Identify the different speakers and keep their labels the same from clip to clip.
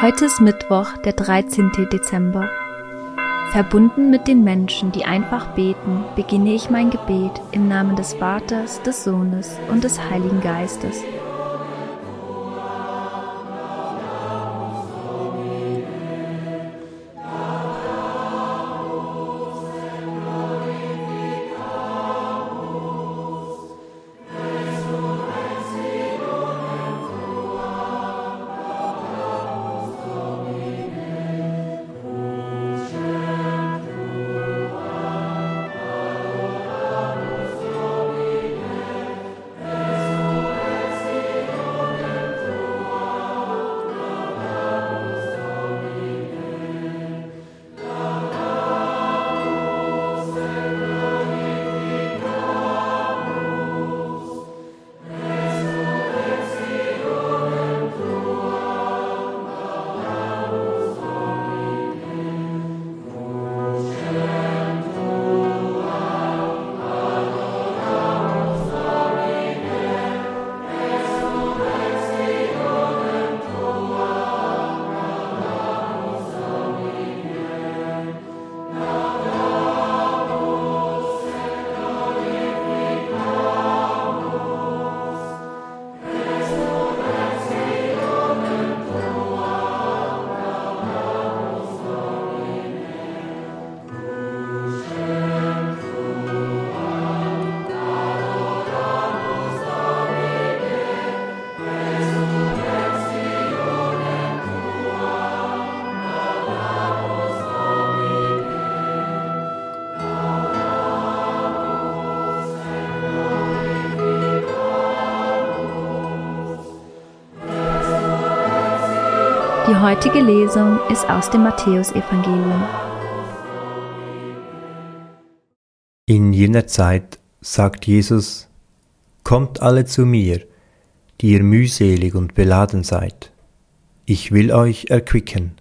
Speaker 1: Heute ist Mittwoch, der 13. Dezember. Verbunden mit den Menschen, die einfach beten, beginne ich mein Gebet im Namen des Vaters, des Sohnes und des Heiligen Geistes. Die heutige Lesung ist aus dem Matthäusevangelium.
Speaker 2: In jener Zeit sagt Jesus, Kommt alle zu mir, die ihr mühselig und beladen seid. Ich will euch erquicken.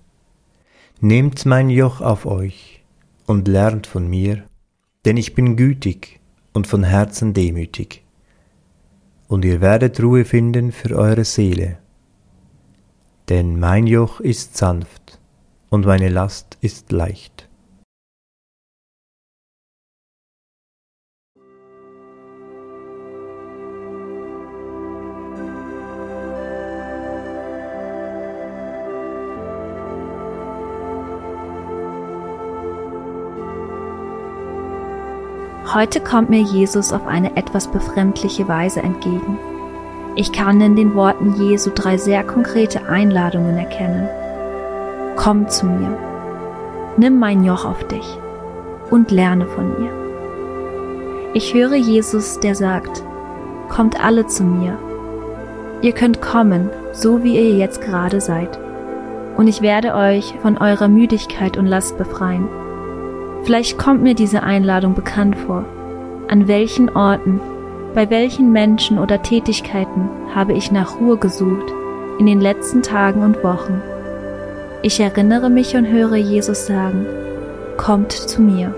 Speaker 2: Nehmt mein Joch auf euch und lernt von mir, denn ich bin gütig und von Herzen demütig. Und ihr werdet Ruhe finden für eure Seele denn mein Joch ist sanft und meine Last ist leicht.
Speaker 1: Heute kommt mir Jesus auf eine etwas befremdliche Weise entgegen. Ich kann in den Worten Jesu drei sehr konkrete Einladungen erkennen. Komm zu mir, nimm mein Joch auf dich und lerne von mir. Ich höre Jesus, der sagt, kommt alle zu mir. Ihr könnt kommen, so wie ihr jetzt gerade seid, und ich werde euch von eurer Müdigkeit und Last befreien. Vielleicht kommt mir diese Einladung bekannt vor. An welchen Orten bei welchen Menschen oder Tätigkeiten habe ich nach Ruhe gesucht in den letzten Tagen und Wochen? Ich erinnere mich und höre Jesus sagen, Kommt zu mir.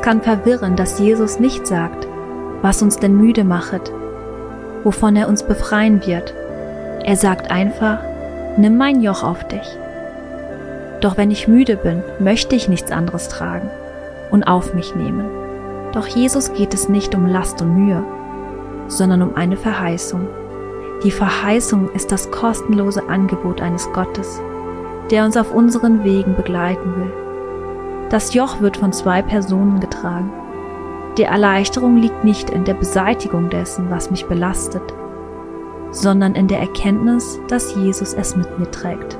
Speaker 1: Es kann verwirren, dass Jesus nicht sagt, was uns denn müde machet, wovon er uns befreien wird. Er sagt einfach, nimm mein Joch auf dich. Doch wenn ich müde bin, möchte ich nichts anderes tragen und auf mich nehmen. Doch Jesus geht es nicht um Last und Mühe, sondern um eine Verheißung. Die Verheißung ist das kostenlose Angebot eines Gottes, der uns auf unseren Wegen begleiten will. Das Joch wird von zwei Personen getragen. Die Erleichterung liegt nicht in der Beseitigung dessen, was mich belastet, sondern in der Erkenntnis, dass Jesus es mit mir trägt.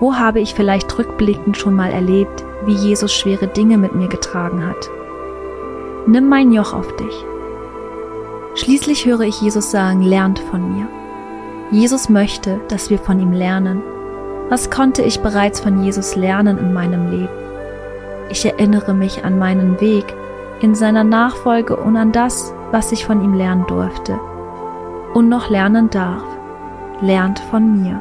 Speaker 1: Wo habe ich vielleicht rückblickend schon mal erlebt, wie Jesus schwere Dinge mit mir getragen hat? Nimm mein Joch auf dich. Schließlich höre ich Jesus sagen, lernt von mir. Jesus möchte, dass wir von ihm lernen. Was konnte ich bereits von Jesus lernen in meinem Leben? Ich erinnere mich an meinen Weg in seiner Nachfolge und an das, was ich von ihm lernen durfte und noch lernen darf. Lernt von mir.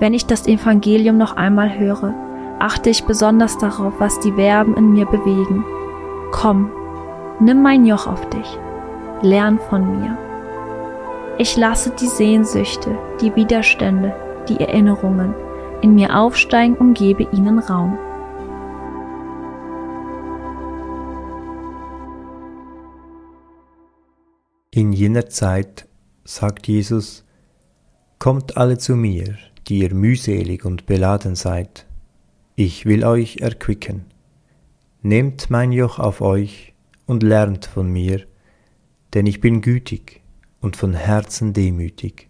Speaker 1: Wenn ich das Evangelium noch einmal höre, achte ich besonders darauf, was die Verben in mir bewegen. Komm, nimm mein Joch auf dich, lern von mir. Ich lasse die Sehnsüchte, die Widerstände, die Erinnerungen in mir aufsteigen und gebe ihnen Raum.
Speaker 2: In jener Zeit sagt Jesus, Kommt alle zu mir, die ihr mühselig und beladen seid, ich will euch erquicken. Nehmt mein Joch auf euch und lernt von mir, denn ich bin gütig und von Herzen demütig,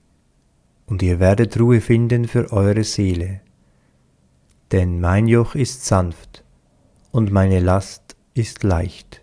Speaker 2: und ihr werdet Ruhe finden für eure Seele. Denn mein Joch ist sanft und meine Last ist leicht.